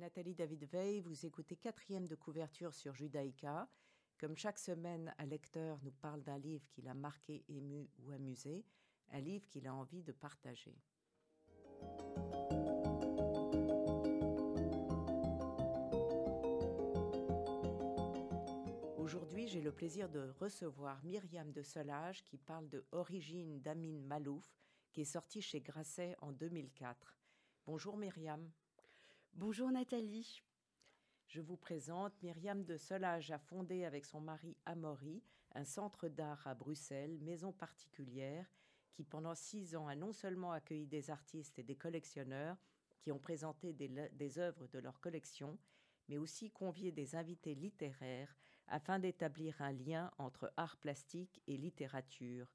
Nathalie David Veil. Vous écoutez quatrième de couverture sur Judaïka. Comme chaque semaine, un lecteur nous parle d'un livre qu'il a marqué, ému ou amusé, un livre qu'il a envie de partager. Aujourd'hui, j'ai le plaisir de recevoir Myriam de Solage qui parle de Origine d'Amin Malouf, qui est sorti chez Grasset en 2004. Bonjour Myriam. Bonjour Nathalie. Je vous présente Myriam de Solage a fondé avec son mari Amaury un centre d'art à Bruxelles, maison particulière, qui pendant six ans a non seulement accueilli des artistes et des collectionneurs qui ont présenté des, œuvres de leur collection, mais aussi convié des invités littéraires afin d'établir un lien entre art plastique et littérature.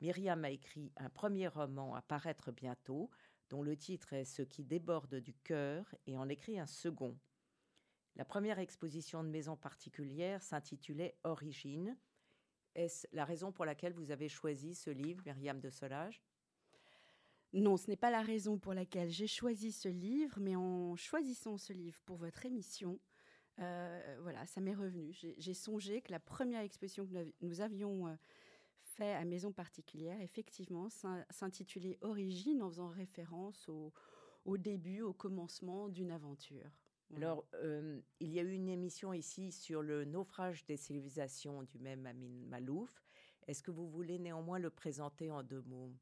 Myriam a écrit un premier roman à paraître bientôt, dont le titre est Ce qui déborde du cœur, et en écrit un second. La première exposition de maison particulière s'intitulait Origine. Est-ce la raison pour laquelle vous avez choisi ce livre, Myriam de Solage? Non, ce n'est pas la raison pour laquelle j'ai choisi ce livre, mais en choisissant ce livre pour votre émission, euh, voilà, ça m'est revenu. J'ai songé que la première exposition que nous avions euh, fait à Maison Particulière, effectivement, s'intitulait Origine en faisant référence au, début, au commencement d'une aventure. Alors, euh, il y a eu une émission ici sur le naufrage des civilisations du même Amin Malouf. Est-ce que vous voulez néanmoins le présenter en deux mots?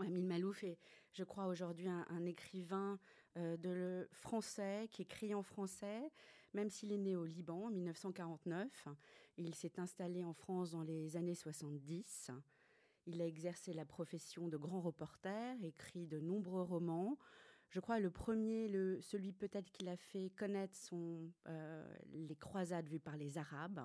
Amin Malouf est, je crois, aujourd'hui un, écrivain euh, de le français qui écrit en français, même s'il est né au Liban en 1949. Il s'est installé en France dans les années 70. Il a exercé la profession de grand reporter, écrit de nombreux romans. Je crois le premier, celui peut-être qu'il a fait connaître sont euh, les croisades vues par les Arabes.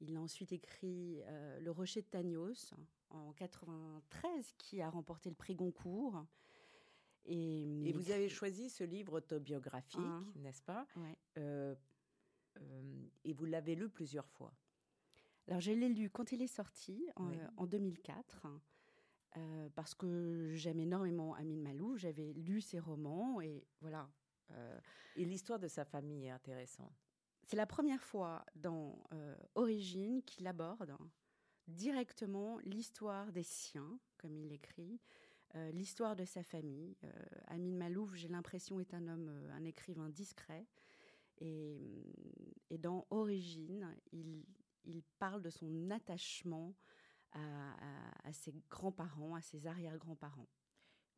Il a ensuite écrit euh, Le Rocher de Tagnos, en 93 qui a remporté le prix Goncourt. Et, vous avez choisi ce livre autobiographique, ah. n'est-ce pas? Euh, euh, Et vous l'avez lu plusieurs fois. Alors, je l'ai lu quand il est sorti, en, 2004, euh, parce que j'aime énormément Amin Malou. J'avais lu ses romans et voilà. et l'histoire de sa famille est intéressante. C'est la première fois dans Origine qu'il aborde directement l'histoire des siens, comme il l'écrit, euh, l'histoire de sa famille. Euh, Amin Malouf, j'ai l'impression, est un homme, euh, un écrivain discret. Et, dans Origine, il, parle de son attachement à, ses grands-parents, à ses arrière-grands-parents.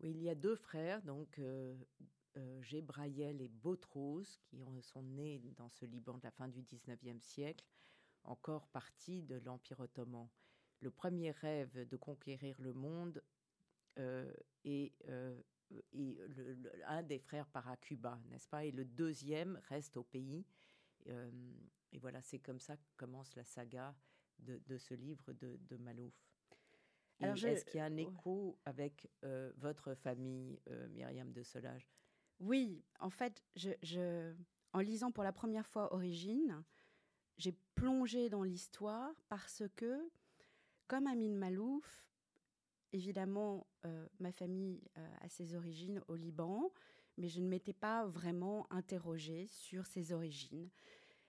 Il y a deux frères, donc Gébraïel et Botros, qui sont nés dans ce Liban de la fin du 19e siècle encore partie de l'Empire ottoman. Le premier rêve de conquérir le monde euh, est, euh, un des frères part à Cuba, n'est-ce pas? Et le deuxième reste au pays. Euh, et voilà, c'est comme ça que commence la saga de, ce livre de, de Malouf. Est-ce qu'il y a un écho avec votre famille, Myriam de Solage? Oui, en fait, je, en lisant pour la première fois Origine, j'ai plongé dans l'histoire parce que, comme Amin Malouf, évidemment, euh, ma famille euh, a ses origines au Liban, mais je ne m'étais pas vraiment interrogée sur ses origines.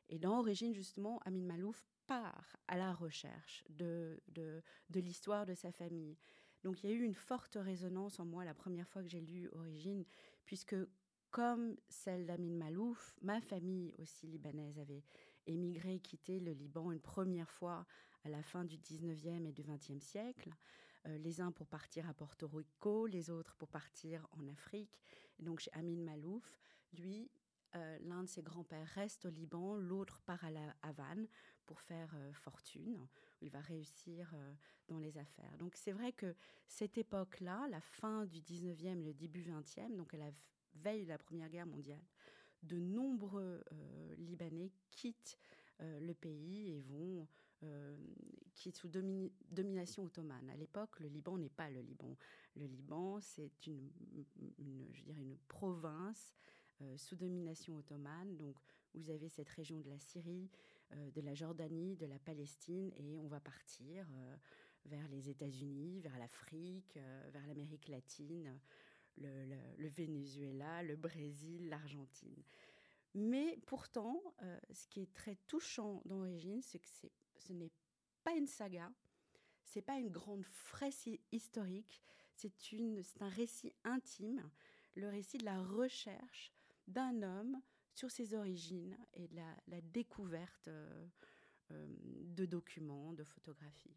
Et dans Origine, justement, Amin Malouf part à la recherche de, de, l'histoire de sa famille. Donc il y a eu une forte résonance en moi la première fois que j'ai lu Origine, puisque comme celle d'Amin Malouf, ma famille aussi libanaise avait émigré, quitté le Liban une première fois à la fin du 19e et du 20e siècle, euh, les uns pour partir à Porto Rico, les autres pour partir en Afrique. donc chez Amin Malouf, lui, euh, l'un de ses grands-pères reste au Liban, l'autre part à la Havane pour faire euh, fortune. il va réussir dans les affaires. Donc c'est vrai que cette époque-là, la fin du 19e et le début 20e, donc elle a veille de la Première Guerre mondiale, de nombreux Libanais quittent le pays et vont euh, quittent sous domination ottomane. À l'époque, le Liban n'est pas le Liban. Le Liban, c'est une, je dirais une province sous domination ottomane. Donc, vous avez cette région de la Syrie, de la Jordanie, de la Palestine, et on va partir vers les États-Unis, vers l'Afrique, vers l'Amérique latine le, Venezuela, le Brésil, l'Argentine. Mais pourtant, ce qui est très touchant d'origine, c'est que ce n'est pas une saga, c'est pas une grande fraise historique, c'est un récit intime, le récit de la recherche d'un homme sur ses origines et de la, découverte euh, euh, de documents, de photographies.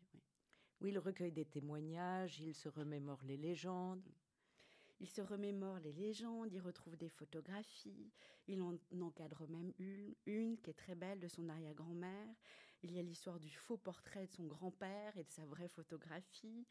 Oui. il recueille des témoignages, il se remémore les légendes. Il se remémore les légendes, il retrouve des photographies, il en encadre même une, une qui est très belle de son arrière-grand-mère. Il y a l'histoire du faux portrait de son grand-père et de sa vraie photographie.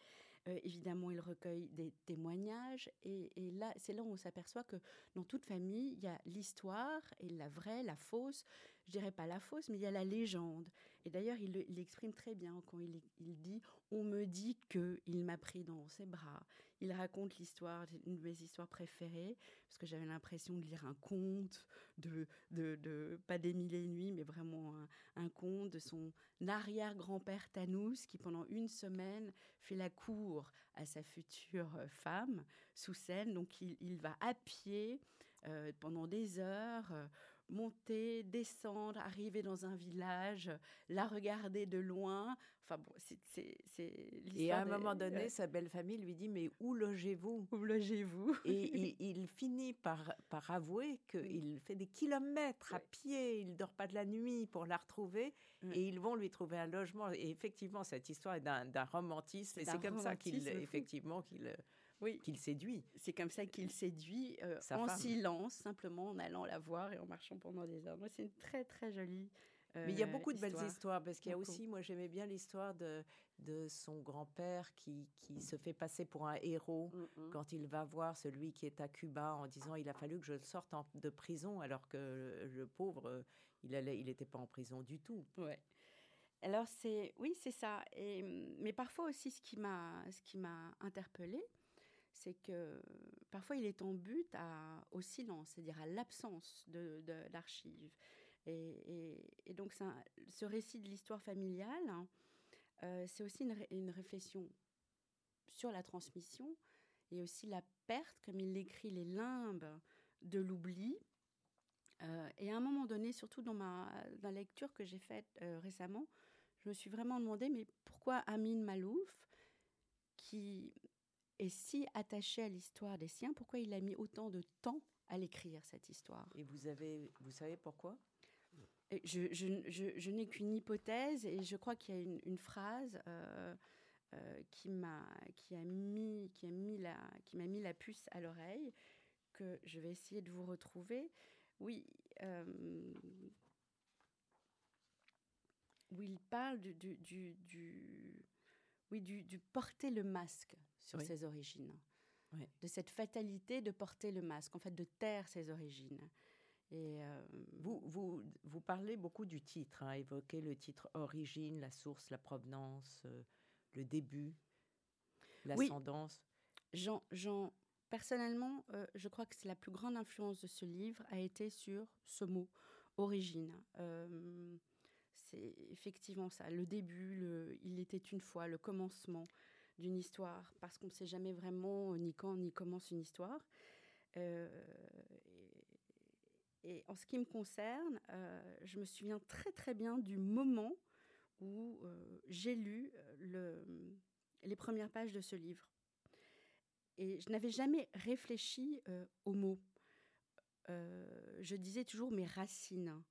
Euh, évidemment, il recueille des témoignages. Et, là, c'est là où on s'aperçoit que dans toute famille, il y a l'histoire et la vraie, la fausse. Je dirais pas la fausse, mais il y a la légende. Et d'ailleurs, il l'exprime très bien quand il, il dit On me dit que il m'a pris dans ses bras. Il raconte l'histoire, une de mes histoires préférées, parce que j'avais l'impression de lire un conte, de, de, de pas des mille et nuits, mais vraiment un, conte de son arrière-grand-père Tanous, qui pendant une semaine fait la cour à sa future femme sous scène. Donc il, il va à pied euh, pendant des heures. Monter, descendre, arriver dans un village, la regarder de loin. Enfin bon, c'est Et à un moment donné, sa belle famille lui dit Mais où logez-vous? Où logez-vous? Et il, finit par, par avouer qu'il fait des kilomètres à pied, il dort pas de la nuit pour la retrouver, et ils vont lui trouver un logement. Et effectivement, cette histoire est d'un romantisme, et c'est comme ça qu'il effectivement qu'il oui. qu'il séduit. C'est comme ça qu'il séduit euh, en silence, simplement en allant la voir et en marchant pendant des heures. C'est une très très jolie. Mais il y a beaucoup de belles histoires parce qu'il y a aussi, moi j'aimais bien l'histoire de, de son grand-père qui, qui, se fait passer pour un héros mm, mm. quand il va voir celui qui est à Cuba en disant il a fallu que je sorte de prison alors que le, pauvre il allait il n'était pas en prison du tout. Ouais. Alors c'est oui c'est ça et mais parfois aussi ce qui m'a ce qui m'a interpellée c'est que parfois il est en but au silence, c'est-à-dire à, l'absence de, l'archive. Et, donc ce récit de l'histoire familiale, hein, euh, c'est aussi une, réflexion sur la transmission et aussi la perte, comme il l'écrit, les limbes de l'oubli. Euh, et à un moment donné, surtout dans, ma, la lecture que j'ai faite euh, récemment, je me suis vraiment demandé, mais pourquoi Amin Malouf, qui est si attaché à l'histoire des siens, pourquoi il a mis autant de temps à l'écrire, cette histoire? Et vous, avez, vous savez pourquoi? Je, je, je, n'ai qu'une hypothèse et je crois qu'il y a une, une phrase euh, euh, qui m'a qui a mis qui a mis la qui m'a mis la puce à l'oreille que je vais essayer de vous retrouver. Oui, euh, où il parle du, du, du, du oui, du, du, porter le masque sur ses origines. De cette fatalité de porter le masque, en fait, de taire ses origines. Et euh, vous, vous, vous parlez beaucoup du titre, hein, évoquer le titre origine, la source, la provenance, euh, le début, l'ascendance. Oui. Jean, Jean, personnellement, euh, je crois que c'est la plus grande influence de ce livre a été sur ce mot, origine. c'est effectivement ça, le début, le, il était une fois, le commencement d'une histoire, parce qu'on ne sait jamais vraiment ni quand ni comment une histoire. Euh, et, en ce qui me concerne, euh, je me souviens très très bien du moment où euh, j'ai lu le, les premières pages de ce livre. Et je n'avais jamais réfléchi aux mots. je disais toujours mes racines.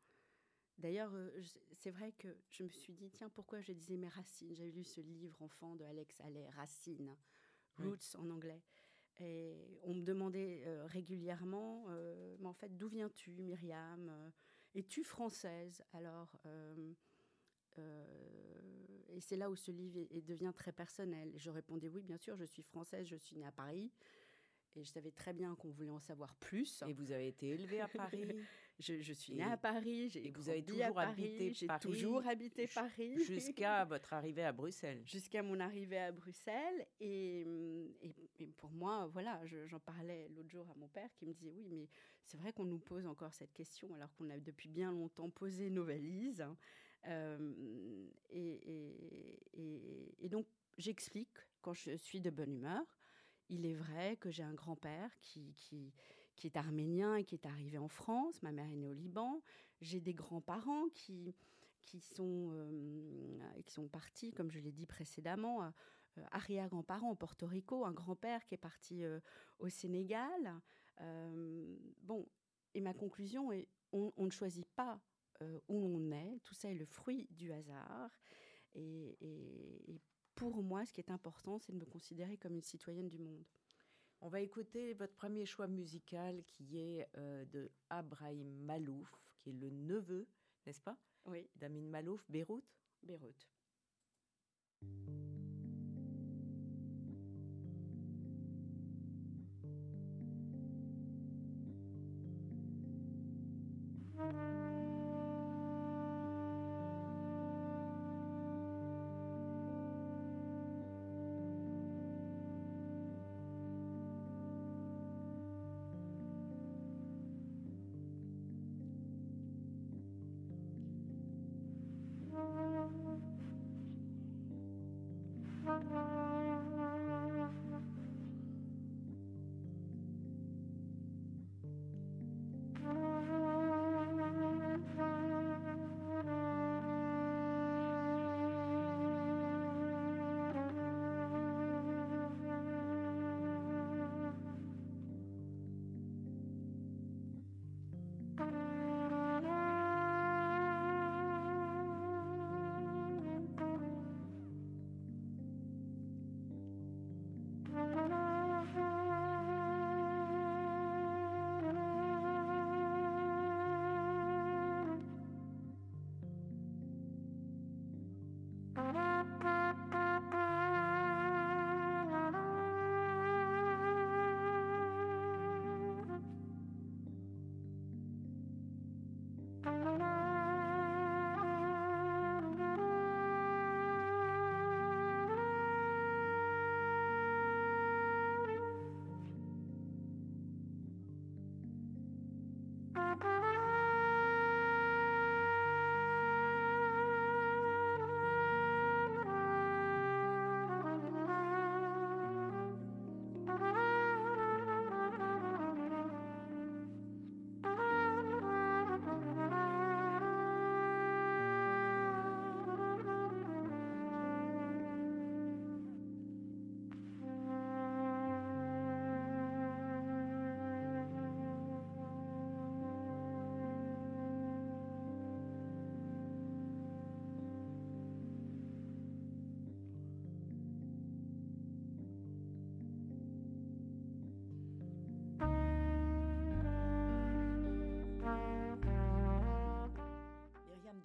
D'ailleurs, euh, c'est vrai que je me suis dit, tiens, pourquoi je disais mes racines? J'avais lu ce livre enfant de Alex Allais, Racines, Roots en anglais. Et on me demandait euh, régulièrement, euh, mais en fait, d'où viens-tu, Myriam? Es-tu française? Alors, et c'est là où ce livre devient très personnel. je répondais, oui, bien sûr, je suis française, je suis née à Paris. Et je savais très bien qu'on voulait en savoir plus. Et vous avez été élevée à Paris? je, suis née à Paris, j'ai vous avez toujours habité Paris, J'ai toujours habité Paris. Jusqu'à votre arrivée à Bruxelles. Jusqu'à mon arrivée à Bruxelles. Et, et, pour moi, voilà, j'en parlais l'autre jour à mon père qui me disait, oui, mais c'est vrai qu'on nous pose encore cette question alors qu'on a depuis bien longtemps posé nos valises. Euh, et, et donc, j'explique quand je suis de bonne humeur il est vrai que j'ai un grand-père qui, qui, qui est arménien et qui est arrivé en France. Ma mère est née au Liban. J'ai des grands-parents qui, qui, sont, euh, qui sont partis, comme je l'ai dit précédemment, euh, arrière-grands-parents au Porto Rico, un grand-père qui est parti au Sénégal. bon, et ma conclusion est on, ne choisit pas où on est. Tout ça est le fruit du hasard. et pour moi, ce qui est important, c'est de me considérer comme une citoyenne du monde. On va écouter votre premier choix musical qui est euh, de Abrahim Malouf, qui est le neveu, n'est-ce pas? Oui. D'Amin Malouf, Beyrouth? Beyrouth.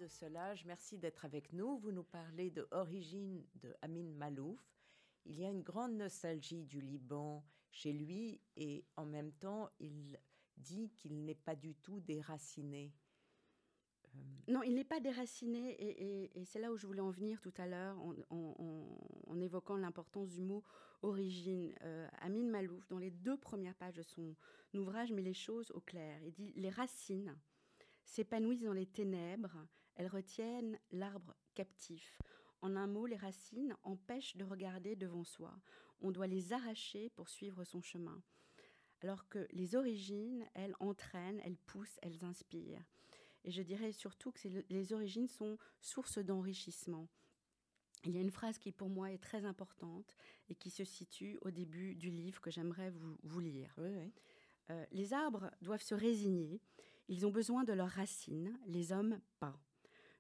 Solage, merci d'être avec nous. Vous nous parlez de Origine de Amin Malouf. Il y a une grande nostalgie du Liban chez lui et en même temps, il dit qu'il n'est pas du tout déraciné. Euh, non, il n'est pas déraciné et, c'est là où je voulais en venir tout à l'heure en, évoquant l'importance du mot origine. Euh, Amin Malouf, dans les deux premières pages de son ouvrage, met les choses au clair. Il dit Les racines s'épanouissent dans les ténèbres, elles retiennent l'arbre captif. En un mot, les racines empêchent de regarder devant soi. On doit les arracher pour suivre son chemin. Alors que les origines, elles entraînent, elles poussent, elles inspirent. Et je dirais surtout que les origines sont source d'enrichissement. Il y a une phrase qui pour moi est très importante et qui se situe au début du livre que j'aimerais vous, lire. Euh, les arbres doivent se résigner, ils ont besoin de leurs racines, les hommes pas.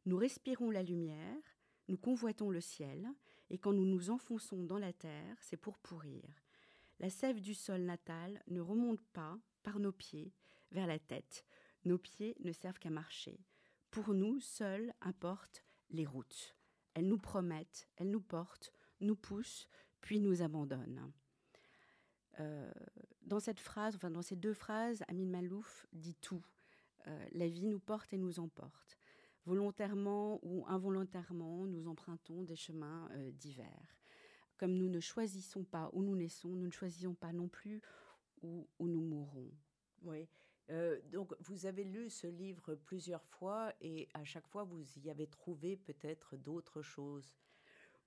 Nous respirons la lumière, nous convoitons le ciel, et quand nous nous enfonçons dans la terre, c'est pour pourrir. La sève du sol natal ne remonte pas, par nos pieds, vers la tête. Nos pieds ne servent qu'à marcher. Pour nous, seules importent les routes. Elles nous promettent, elles nous portent, nous poussent, puis nous abandonnent. Euh, dans cette phrase, enfin dans ces deux phrases, Amin Malouf dit tout. Euh, la vie nous porte et nous emporte volontairement ou involontairement, nous empruntons des chemins euh, divers. Comme nous ne choisissons pas où nous naissons, nous ne choisissons pas non plus où, nous mourrons. Oui. Euh, donc, vous avez lu ce livre plusieurs fois et à chaque fois, vous y avez trouvé peut-être d'autres choses.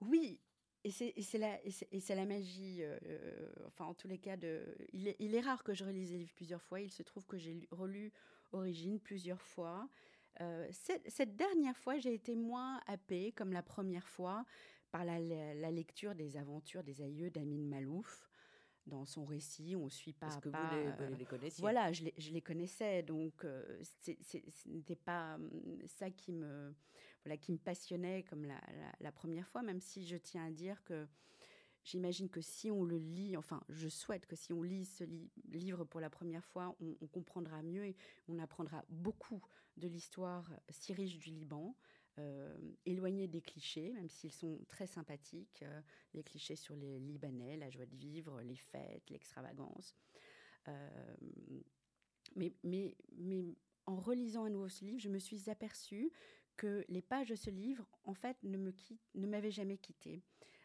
Oui, et c'est la, magie, enfin en tous les cas, de, il, est, il est rare que je relise les livres plusieurs fois. Il se trouve que j'ai relu Origine plusieurs fois. Cette, cette, dernière fois, j'ai été moins happée, comme la première fois, par la, la, lecture des aventures des aïeux d'Amin Malouf dans son récit. On suit pas Parce que pas, vous les, les, connaissiez. Voilà, je les, je les connaissais, donc ce n'était pas hum, ça qui me voilà, qui me passionnait comme la, la, première fois, même si je tiens à dire que j'imagine que si on le lit, enfin, je souhaite que si on lit ce livre pour la première fois, on, comprendra mieux et on apprendra beaucoup de l'histoire si riche du Liban. Euh, éloigné des clichés, même s'ils sont très sympathiques, euh, les clichés sur les Libanais, la joie de vivre, les fêtes, l'extravagance. Euh, mais, mais, mais en relisant à nouveau ce livre, je me suis aperçue que les pages de ce livre, en fait, ne, me ne m'avaient jamais quitté.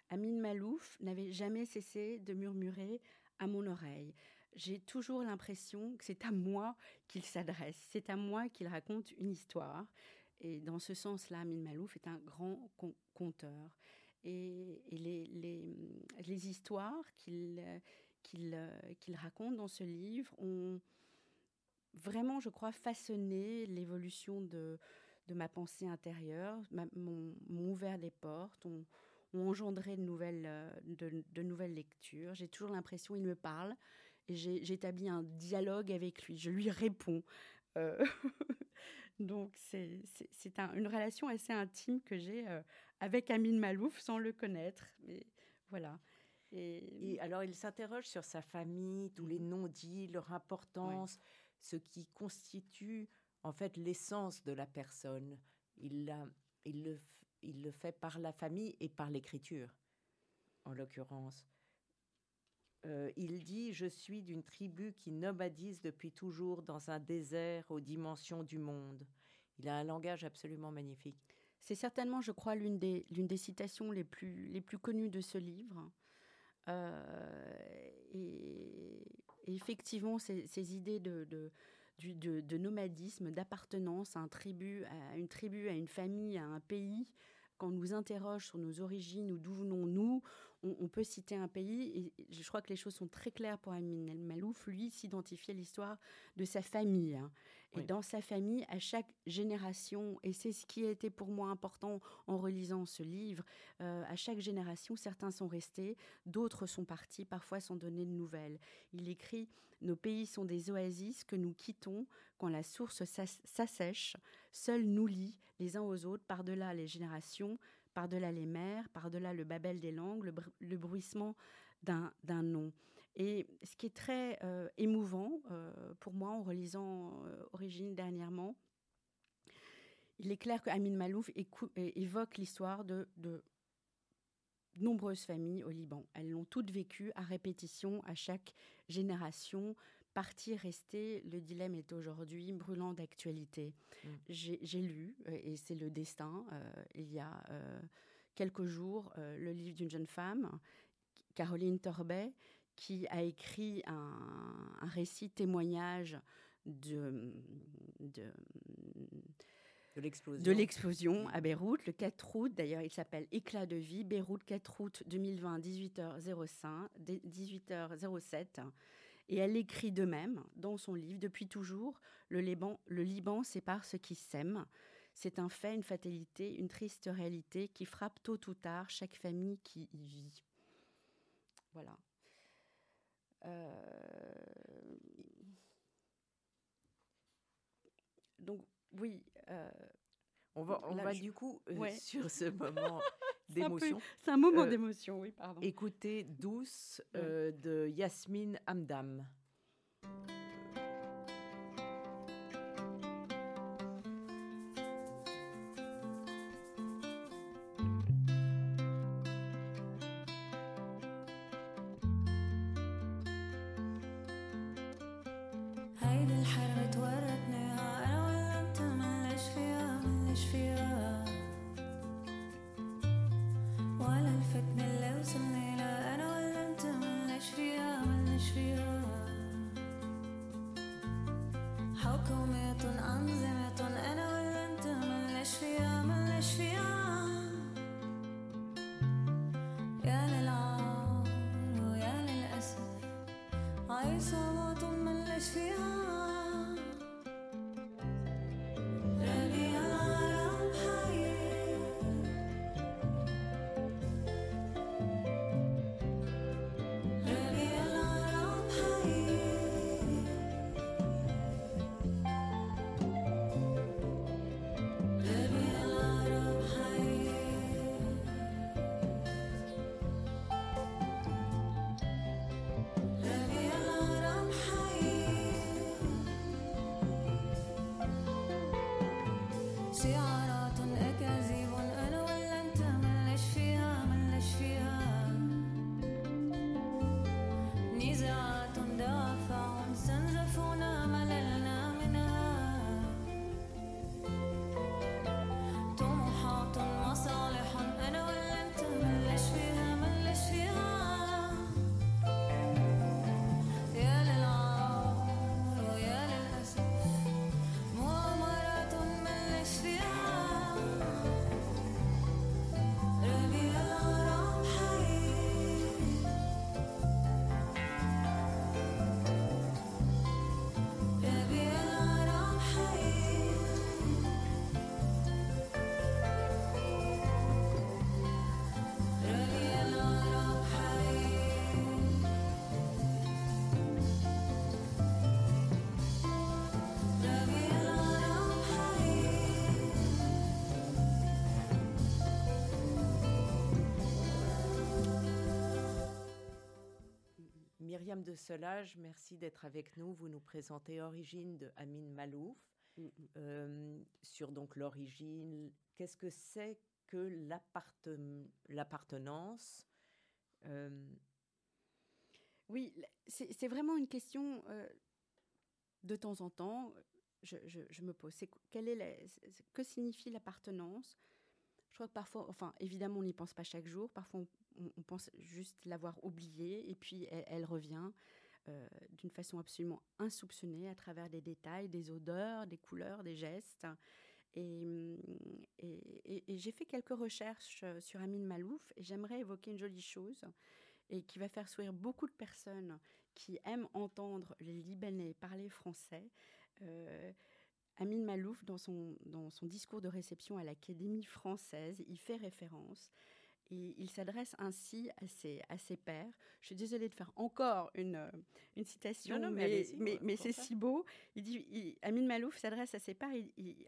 Amin Malouf n'avait jamais cessé de murmurer à mon oreille. J'ai toujours l'impression que c'est à moi qu'il s'adresse, c'est à moi qu'il raconte une histoire. Et dans ce sens-là, Amin Malouf est un grand conteur. Et, les, histoires qu'il raconte dans ce livre ont vraiment, je crois, façonné l'évolution de, ma pensée intérieure, m'ont ouvert les portes, ont, engendré de nouvelles, euh, de, nouvelles lectures. J'ai toujours l'impression qu'il me parle j'établis un dialogue avec lui. Je lui réponds. Euh, donc c'est une relation assez intime que j'ai euh, avec Amine Malouf sans le connaître. Mais voilà. Et, alors il s'interroge sur sa famille, tous les mmh. non-dits, leur importance, ce qui constitue en fait l'essence de la personne. Il, il, le, il le fait par la famille et par l'écriture, en l'occurrence. Euh, il dit Je suis d'une tribu qui nomadise depuis toujours dans un désert aux dimensions du monde. Il a un langage absolument magnifique. C'est certainement, je crois, l'une des, citations les plus, connues de ce livre. Euh, et, effectivement, ces, idées de, nomadisme, d'appartenance à une tribu, à une famille, à un pays. Quand on nous interroge sur nos origines ou d'où venons-nous, on, peut citer un pays, et je crois que les choses sont très claires pour Amin El Malouf. Lui s'identifier à l'histoire de sa famille. Hein. Et dans sa famille, à chaque génération, et c'est ce qui a été pour moi important en relisant ce livre, euh, à chaque génération, certains sont restés, d'autres sont partis, parfois sans donner de nouvelles. Il écrit Nos pays sont des oasis que nous quittons quand la source s'assèche. Seuls nous lient les uns aux autres par-delà les générations, par-delà les mers, par-delà le babel des langues, le, bruissement d'un nom. Et ce qui est très euh, émouvant euh, pour moi en relisant euh, Origine dernièrement, il est clair que Amin Malouf évoque l'histoire de, de, nombreuses familles au Liban. Elles l'ont toutes vécu à répétition à chaque génération. Partir, rester, le dilemme est aujourd'hui brûlant d'actualité. Mm. J'ai lu, et c'est le destin, il y a quelques jours, le livre d'une jeune femme, Caroline Torbet, qui a écrit un, récit témoignage de, de, de l'explosion à Beyrouth le 4 août. D'ailleurs, il s'appelle Éclat de vie, Beyrouth 4 août 2020, 18h05, 18h07. Et elle écrit de même dans son livre, depuis toujours, le Liban, sépare ceux qui s'aiment. C'est un fait, une fatalité, une triste réalité qui frappe tôt ou tard chaque famille qui y vit. Voilà. Euh, donc oui. Euh, on va, on va du coup euh, sur ce moment d'émotion. C'est un, moment d'émotion, oui, pardon. Écoutez Douce de Yasmine eyes Myriam de Solage, merci d'être avec nous. Vous nous présentez Origine de Amin Malouf. Mm. Euh, sur donc l'origine, qu'est-ce que c'est que l'appartenance euh, Oui, c'est vraiment une question euh, de temps en temps. Je, me pose. quelle est que signifie l'appartenance? Je crois que parfois, enfin, évidemment, on n'y pense pas chaque jour. Parfois, on, on, pense juste l'avoir oubliée et puis elle, revient euh, d'une façon absolument insoupçonnée à travers des détails, des odeurs, des couleurs, des gestes. Et, j'ai fait quelques recherches euh, sur Amin Malouf et j'aimerais évoquer une jolie chose et qui va faire sourire beaucoup de personnes qui aiment entendre les Libanais parler français. Euh, Amin Malouf, dans son, dans son discours de réception à l'Académie française, il fait référence et il s'adresse ainsi à ses, à ses pairs. Je suis désolée de faire encore une, euh, une citation, mais, mais, mais, c'est si beau. Il dit, Amin Malouf s'adresse à ses pairs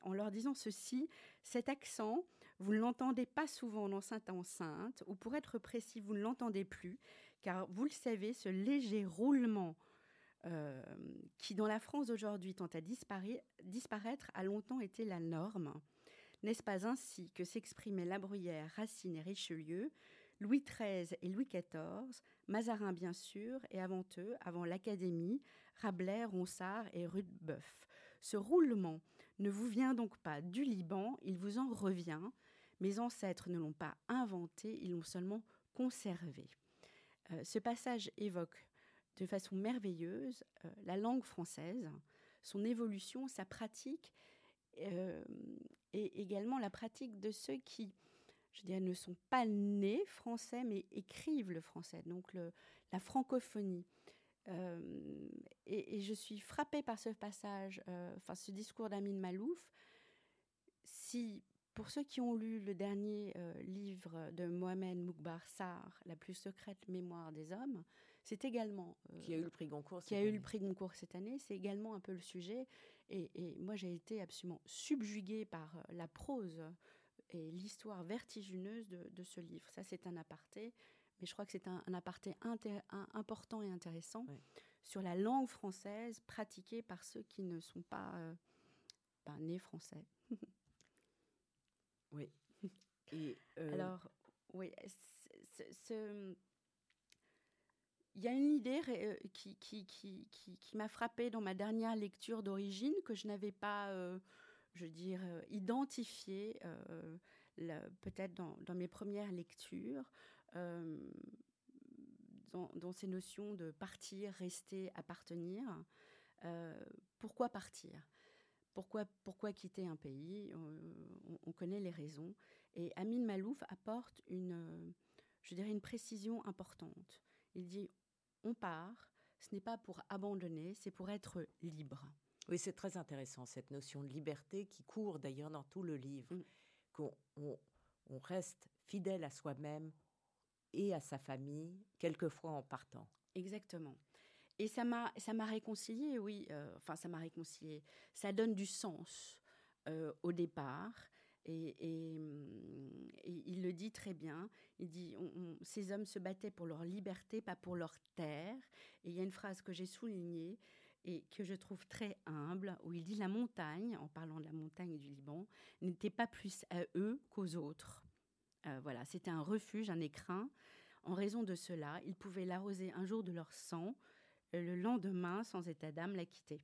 en leur disant ceci cet accent, vous ne l'entendez pas souvent dans Sainte Enceinte, ou pour être précis, vous ne l'entendez plus, car vous le savez, ce léger roulement euh, qui, dans la France d'aujourd'hui, tend à disparaître, a longtemps été la norme. N'est-ce pas ainsi que s'exprimaient La Bruyère, Racine et Richelieu, Louis XIII et Louis XIV, Mazarin bien sûr, et avant eux, avant l'Académie, Rabelais, Ronsard et Rudebeuf. Ce roulement ne vous vient donc pas du Liban, il vous en revient. Mes ancêtres ne l'ont pas inventé, ils l'ont seulement conservé. Euh, ce passage évoque de façon merveilleuse euh, la langue française, son évolution, sa pratique euh, et également la pratique de ceux qui, je dirais, ne sont pas nés français, mais écrivent le français, donc le, la francophonie. Euh, et, je suis frappée par ce passage, euh, enfin ce discours d'Amin Malouf. Si, pour ceux qui ont lu le dernier livre de Mohamed Moukbar Sarr, La plus secrète mémoire des hommes, c'est également... qui a eu le prix Goncourt Qui a eu le prix Goncourt cette année, c'est également un peu le sujet. Et, moi, j'ai été absolument subjuguée par euh, la prose et l'histoire vertigineuse de, ce livre. Ça, c'est un aparté, mais je crois que c'est un, aparté important et intéressant sur la langue française pratiquée par ceux qui ne sont pas, euh, nés français. oui. Et euh, Alors, oui, ce il y a une idée euh, qui, qui, qui, qui m'a frappée dans ma dernière lecture d'origine que je n'avais pas, euh, je euh, identifiée peut-être dans, dans, mes premières lectures, dans, ces notions de partir, rester, appartenir. pourquoi partir? Pourquoi, pourquoi quitter un pays? On, on, connaît les raisons. Et Amin Malouf apporte une, je dirais, une précision importante. Il dit on part ce n'est pas pour abandonner, c'est pour être libre. Oui, c'est très intéressant, cette notion de liberté qui court d'ailleurs dans tout le livre, mm. qu'on on, reste fidèle à soi-même et à sa famille, quelquefois en partant. Exactement. Et ça m'a, ça m'a réconcilié, oui. Euh, enfin, ça m'a réconcilié. Ça donne du sens euh, au départ. Et, il le dit très bien. Il dit ces hommes se battaient pour leur liberté, pas pour leur terre. Et il y a une phrase que j'ai soulignée et que je trouve très humble, où il dit la montagne, en parlant de la montagne du Liban, n'était pas plus à eux qu'aux autres. Euh, voilà, c'était un refuge, un écrin. En raison de cela, ils pouvaient l'arroser un jour de leur sang, le lendemain, sans état d'âme, la quitter.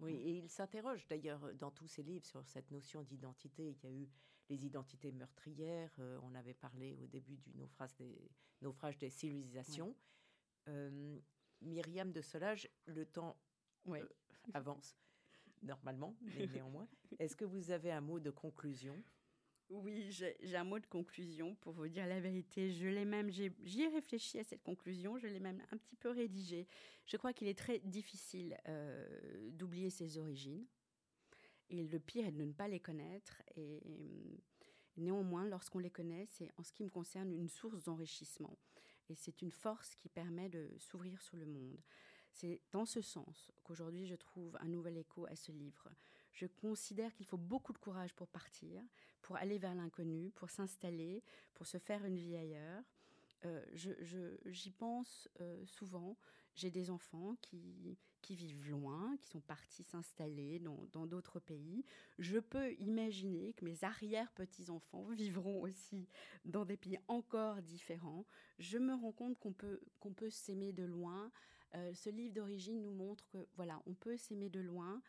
Oui, et il s'interroge d'ailleurs dans tous ses livres sur cette notion d'identité. Il y a eu les identités meurtrières, euh, on avait parlé au début du naufrage des, naufrage des civilisations. Euh, Myriam de Solage, le temps euh, avance normalement, mais néanmoins. Est-ce que vous avez un mot de conclusion? Oui, j'ai un mot de conclusion pour vous dire la vérité. Je l'ai même, j'y ai, réfléchi à cette conclusion, je l'ai même un petit peu rédigée. Je crois qu'il est très difficile euh, d'oublier ses origines. Et le pire est de ne pas les connaître. Et, néanmoins, lorsqu'on les connaît, c'est en ce qui me concerne une source d'enrichissement. Et c'est une force qui permet de s'ouvrir sur le monde. C'est dans ce sens qu'aujourd'hui je trouve un nouvel écho à ce livre. Je considère qu'il faut beaucoup de courage pour partir, pour aller vers l'inconnu, pour s'installer, pour se faire une vie ailleurs. Euh, j'y pense euh, souvent. J'ai des enfants qui, qui vivent loin, qui sont partis s'installer dans d'autres pays. Je peux imaginer que mes arrière-petits-enfants vivront aussi dans des pays encore différents. Je me rends compte qu'on peut, qu'on peut s'aimer de loin. Euh, ce livre d'origine nous montre que voilà, on peut s'aimer de loin,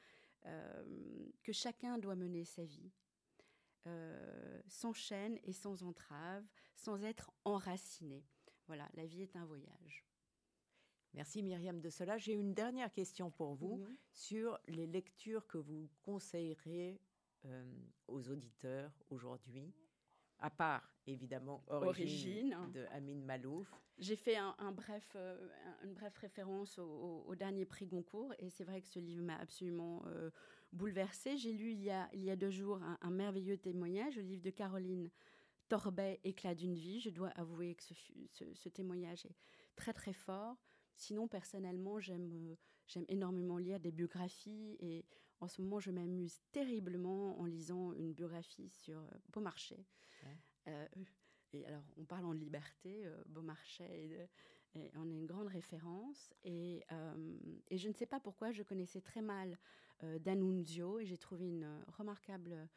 que chacun doit mener sa vie euh, sans chaîne et sans entrave, sans être enraciné. Voilà, la vie est un voyage. Merci Myriam de cela. J'ai une dernière question pour vous mhm. sur les lectures que vous conseillerez euh, aux auditeurs aujourd'hui à part évidemment Origine, de Amin Malouf. J'ai fait un, bref, euh, une brève référence au, dernier prix Goncourt et c'est vrai que ce livre m'a absolument euh, bouleversée. J'ai lu il y, a, il y a deux jours un, merveilleux témoignage, le livre de Caroline Torbet, Éclat d'une vie. Je dois avouer que ce, ce, témoignage est très très fort. Sinon, personnellement, j'aime euh, j'aime énormément lire des biographies et en ce moment, je m'amuse terriblement en lisant une biographie sur Beaumarchais. Euh, et alors, on parle en liberté, Beaumarchais, et, on a une grande référence. Et, euh, et, je ne sais pas pourquoi, je connaissais très mal D'Annunzio, et j'ai trouvé une remarquable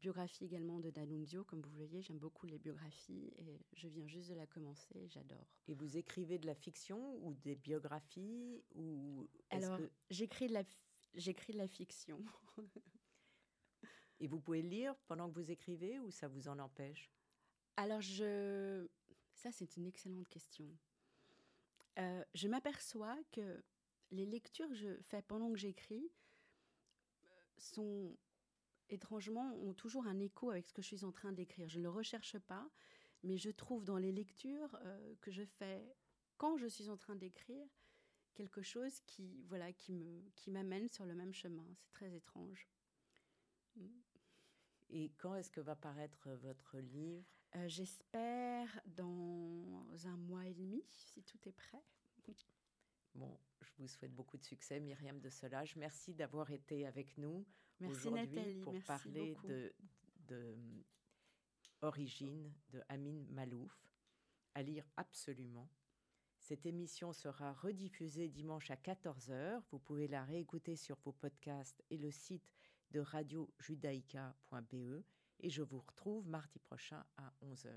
biographie également de D'Annunzio. Comme vous voyez, j'aime beaucoup les biographies, et je viens juste de la commencer, j'adore. Et vous écrivez de la fiction ou des biographies ou Alors, j'écris de la j'écris de la fiction. Et vous pouvez lire pendant que vous écrivez ou ça vous en empêche? Alors, je... ça, c'est une excellente question. Euh, je m'aperçois que les lectures que je fais pendant que j'écris euh, sont étrangement ont toujours un écho avec ce que je suis en train d'écrire. Je ne le recherche pas, mais je trouve dans les lectures euh, que je fais quand je suis en train d'écrire quelque chose qui voilà qui me qui m'amène sur le même chemin. C'est très étrange. Et quand est-ce que va paraître votre livre? Euh, j'espère dans un mois et demi, si tout est prêt. Bon, je vous souhaite beaucoup de succès, Myriam de Solage. Merci d'avoir été avec nous aujourd'hui pour parler de, de Origine de Amin Malouf, à lire absolument. Cette émission sera rediffusée dimanche à 14h. Vous pouvez la réécouter sur vos podcasts et le site de radiojudaïca.be et je vous retrouve mardi prochain à 11h.